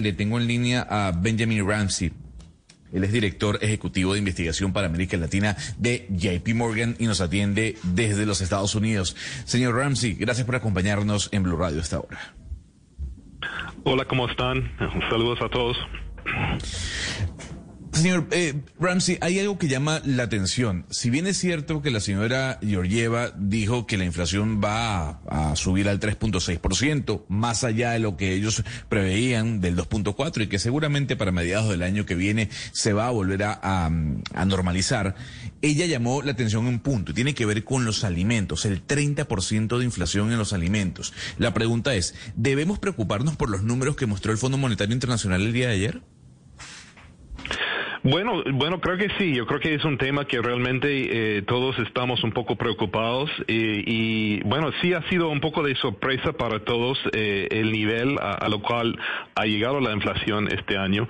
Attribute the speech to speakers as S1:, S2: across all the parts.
S1: Le tengo en línea a Benjamin Ramsey. Él es director ejecutivo de investigación para América Latina de JP Morgan y nos atiende desde los Estados Unidos. Señor Ramsey, gracias por acompañarnos en Blue Radio esta hora.
S2: Hola, ¿cómo están? Saludos a todos.
S1: Señor eh, Ramsey, hay algo que llama la atención. Si bien es cierto que la señora Georgieva dijo que la inflación va a, subir al 3.6%, más allá de lo que ellos preveían del 2.4% y que seguramente para mediados del año que viene se va a volver a, normalizar, ella llamó la atención en un punto y tiene que ver con los alimentos, el 30% de inflación en los alimentos. La pregunta es, ¿debemos preocuparnos por los números que mostró el Fondo Monetario Internacional el día de ayer?
S2: Bueno, bueno, creo que sí. Yo creo que es un tema que realmente eh, todos estamos un poco preocupados eh, y bueno, sí ha sido un poco de sorpresa para todos eh, el nivel a, lo cual ha llegado la inflación este año.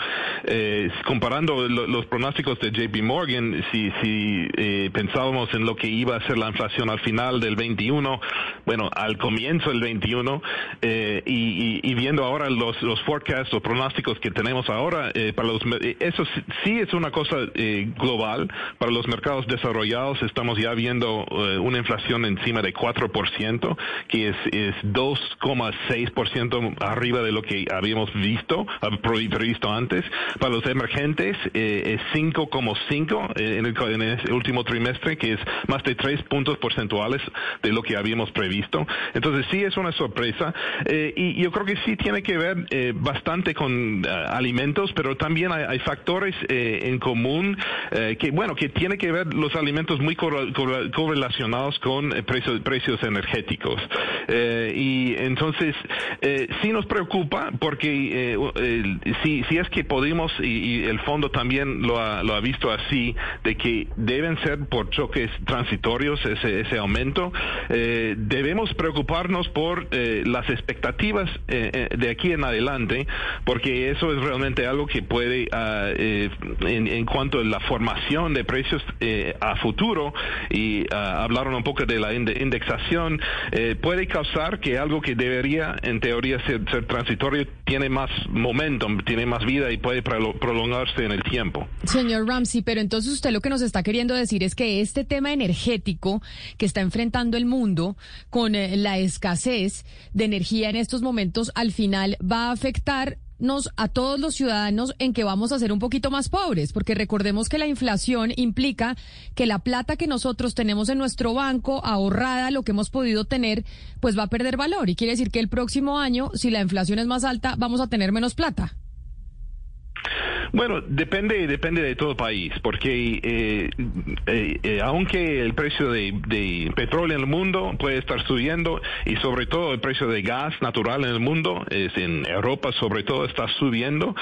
S2: comparando los pronósticos de JP Morgan, si, si pensábamos en lo que iba a ser la inflación al final del 21, bueno, al comienzo del 21 y, y, viendo ahora los, los forecasts, los pronósticos que tenemos ahora para los, eso sí es una cosa eh, global. Para los mercados desarrollados estamos ya viendo eh, una inflación encima de 4%, que es, es 2,6% arriba de lo que habíamos visto, previsto antes. Para los emergentes eh, es 5,5 en el, en el último trimestre, que es más de 3 puntos porcentuales de lo que habíamos previsto. Entonces sí es una sorpresa y yo creo que sí tiene que ver bastante con alimentos, pero también hay factores en común eh, que bueno que tiene que ver los alimentos muy correlacionados con eh, precios, precios energéticos. Eh, y entonces sí nos preocupa porque si, si es que podemos y, el fondo también lo ha, lo ha visto así de que deben ser por choques transitorios ese, ese aumento debemos preocuparnos por las expectativas de aquí en adelante porque eso es realmente algo que puede ah, en, cuanto a la formación de precios eh, a futuro y ah, hablaron un poco de la indexación, eh, puede causar que algo que debería en teoría ser, transitorio tiene más momentum, tiene más vida y puede prolongarse en el tiempo.
S3: Señor Ramsey, pero entonces usted lo que nos está queriendo decir es que este tema energético que está enfrentando el mundo con eh, la escasez de energía en estos momentos al final va a afectar nos a todos los ciudadanos en que vamos a ser un poquito más pobres, porque recordemos que la inflación implica que la plata que nosotros tenemos en nuestro banco ahorrada, lo que hemos podido tener, pues va a perder valor y quiere decir que el próximo año, si la inflación es más alta, vamos a tener menos plata.
S2: Bueno, depende, depende de todo país, porque eh, eh, eh, aunque el precio de, petróleo en el mundo puede estar subiendo y sobre todo el precio de gas natural en el mundo, es en Europa sobre todo está subiendo,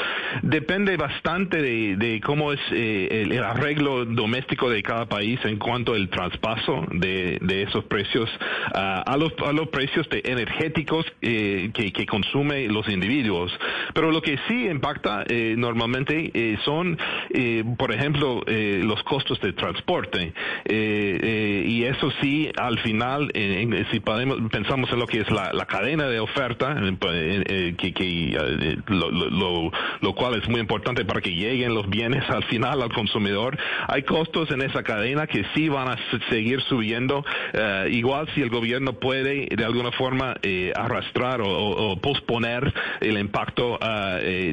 S2: depende bastante de, cómo es el, arreglo doméstico de cada país en cuanto al traspaso de, esos precios a, los, a los precios de energéticos que, que consumen los individuos. Pero lo que sí impacta normalmente eh, son, eh, por ejemplo, eh, los costos de transporte. y eso sí, al final, si podemos, pensamos en lo que es la, cadena de oferta, que, lo, cual es muy importante para que lleguen los bienes al final al consumidor, hay costos en esa cadena que sí van a seguir subiendo. igual si el gobierno puede de alguna forma arrastrar o, posponer el impacto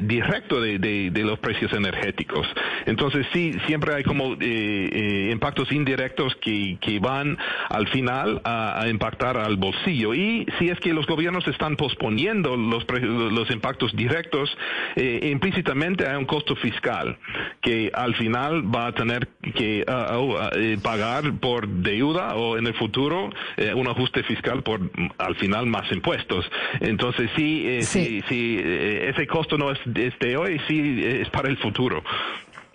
S2: directo de, de los precios precios energéticos. Entonces sí, siempre hay como impactos indirectos que, que van al final a, impactar al bolsillo. Y si es que los gobiernos están posponiendo los, los impactos directos, implícitamente hay un costo fiscal que al final va a tener que pagar por deuda o en el futuro un ajuste fiscal por al final más impuestos. Entonces sí, eh, sí. sí, eh, ese costo no es de hoy, sí es para el futuro.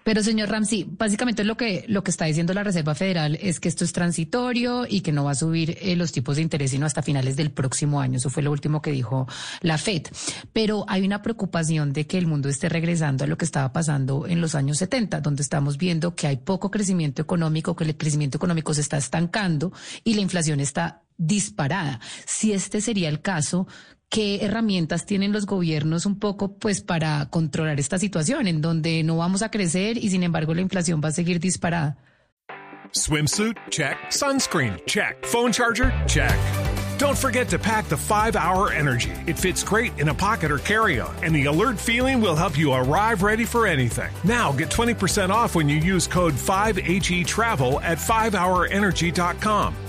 S3: Pero señor Ramsey, básicamente lo que lo que está diciendo la Reserva Federal es que esto es transitorio y que no va a subir eh, los tipos de interés sino hasta finales del próximo año. Eso fue lo último que dijo la Fed. Pero hay una preocupación de que el mundo esté regresando a lo que estaba pasando en los años 70, donde estamos viendo que hay poco crecimiento económico, que el crecimiento económico se está estancando y la inflación está disparada. Si este sería el caso, ¿qué herramientas tienen los gobiernos un poco pues para controlar esta situación en donde no vamos a crecer y sin embargo la inflación va a seguir disparada?
S4: Swimsuit? Check. Sunscreen? Check. Phone charger? Check. Don't forget to pack the 5 Hour Energy. It fits great in a pocket or carry on, and the alert feeling will help you arrive ready for anything. Now get 20% off when you use code 5HE Travel at 5hourenergy.com.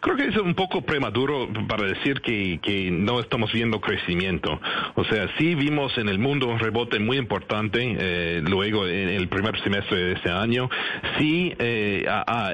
S2: Creo que es un poco prematuro para decir que, que no estamos viendo crecimiento. O sea, sí vimos en el mundo un rebote muy importante eh, luego en el primer semestre de este año. Sí, eh,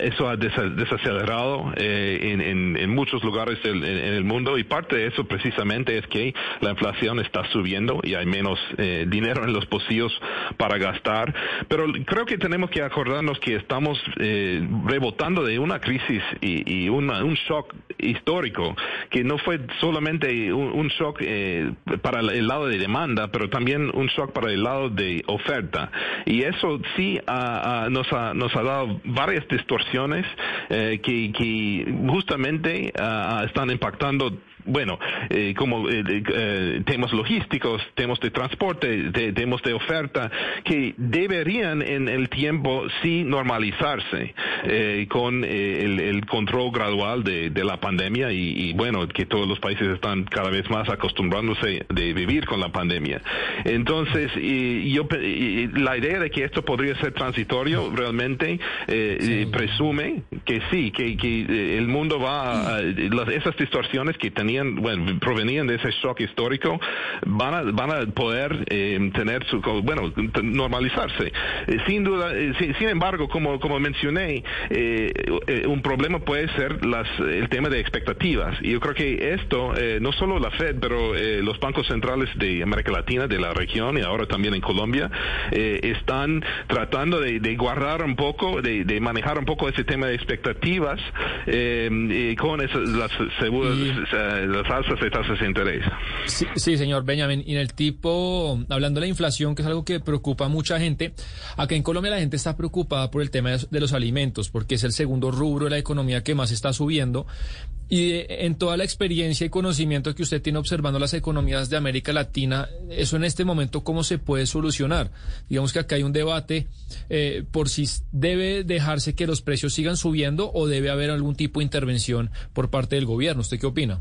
S2: eso ha desacelerado eh, en, en, muchos lugares del, en, el mundo y parte de eso precisamente es que la inflación está subiendo y hay menos eh, dinero en los bolsillos para gastar. Pero creo que tenemos que acordarnos que estamos eh, rebotando de una crisis y, y una, un shock histórico, que no fue solamente un, shock eh, para el lado de demanda, pero también un shock para el lado de oferta. Y eso sí nos, ha, nos ha dado varias distorsiones eh, que, que justamente están impactando bueno, eh, como eh, eh, temas logísticos, temas de transporte, temas de oferta, que deberían en el tiempo sí normalizarse con el, control gradual de, la pandemia y, bueno, que todos los países están cada vez más acostumbrándose de vivir con la pandemia. Entonces, y, yo, la idea de que esto podría ser transitorio realmente presume que sí, que, que el mundo va a, esas distorsiones que bueno, provenían de ese shock histórico, van a, van a poder eh, tener su, bueno, normalizarse. Eh, sin duda, eh, sin, embargo, como, como mencioné, un problema puede ser las, el tema de expectativas. Y yo creo que esto, no solo la Fed, pero los bancos centrales de América Latina, de la región y ahora también en Colombia, están tratando de, guardar un poco, de, manejar un poco ese tema de expectativas con esas, las seguras, las alzas de tasas de interés.
S5: Sí, señor Benjamin. Y en el tipo, hablando de la inflación, que es algo que preocupa a mucha gente, acá en Colombia la gente está preocupada por el tema de los alimentos, porque es el segundo rubro de la economía que más está subiendo. Y en toda la experiencia y conocimiento que usted tiene observando las economías de América Latina, eso en este momento, ¿cómo se puede solucionar? Digamos que acá hay un debate eh, por si debe dejarse que los precios sigan subiendo o debe haber algún tipo de intervención por parte del gobierno. ¿Usted qué opina?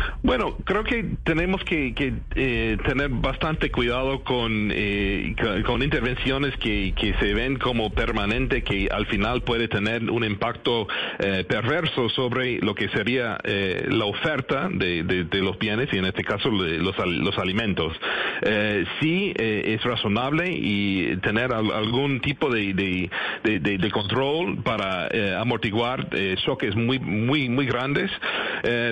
S2: Bueno, creo que tenemos que, eh, tener bastante cuidado con, eh, con intervenciones que, que, se ven como permanente, que al final puede tener un impacto eh, perverso sobre lo que sería la oferta de, de, los bienes y en este caso los, los alimentos. sí es razonable y tener algún tipo de, de, control para amortiguar choques muy, muy, muy grandes,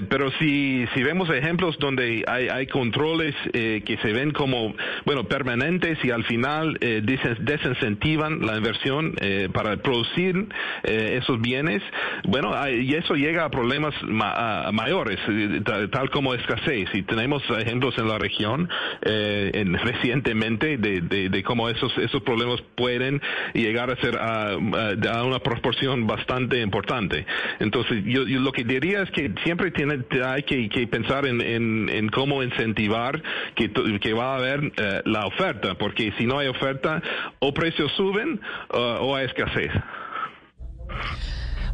S2: pero si, si vemos ejemplos donde hay, controles eh, que se ven como, bueno, permanentes y al final eh, desincentivan la inversión eh, para producir eh, esos bienes. Bueno, y eso llega a problemas mayores, tal, como escasez. Y tenemos ejemplos en la región en, recientemente de, de, cómo esos, esos problemas pueden llegar a ser a, a una proporción bastante importante. Entonces, yo, lo que diría es que siempre tiene, hay que, que pensar pensar en, en, cómo incentivar que, que va a haber eh, la oferta, porque si no hay oferta, o precios suben o hay escasez.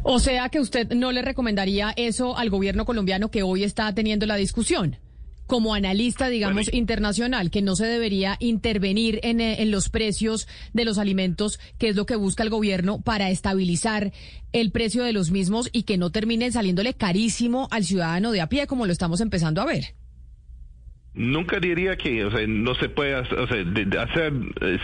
S3: O sea que usted no le recomendaría eso al gobierno colombiano que hoy está teniendo la discusión como analista, digamos, internacional, que no se debería intervenir en, eh, en, los precios de los alimentos, que es lo que busca el gobierno para estabilizar el precio de los mismos y que no terminen saliéndole carísimo al ciudadano de a pie, como lo estamos empezando a ver.
S2: Nunca diría que, o sea, no se puede hacer, eh,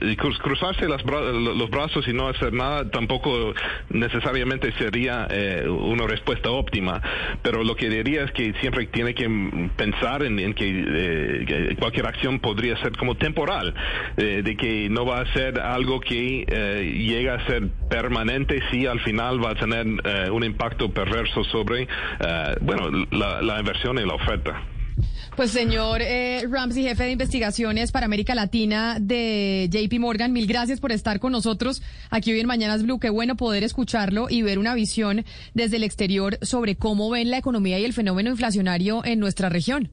S2: eh, cruzarse los brazos y no hacer nada, tampoco necesariamente sería eh, una respuesta óptima. Pero lo que diría es que siempre tiene que pensar en, que, cualquier acción podría ser como temporal, de que no va a ser algo que llega a ser permanente si al final va a tener un impacto perverso sobre, bueno, la inversión y la oferta.
S3: Pues señor eh, Ramsey, jefe de investigaciones para América Latina de JP Morgan, mil gracias por estar con nosotros aquí hoy en Mañanas Blue. Qué bueno poder escucharlo y ver una visión desde el exterior sobre cómo ven la economía y el fenómeno inflacionario en nuestra región.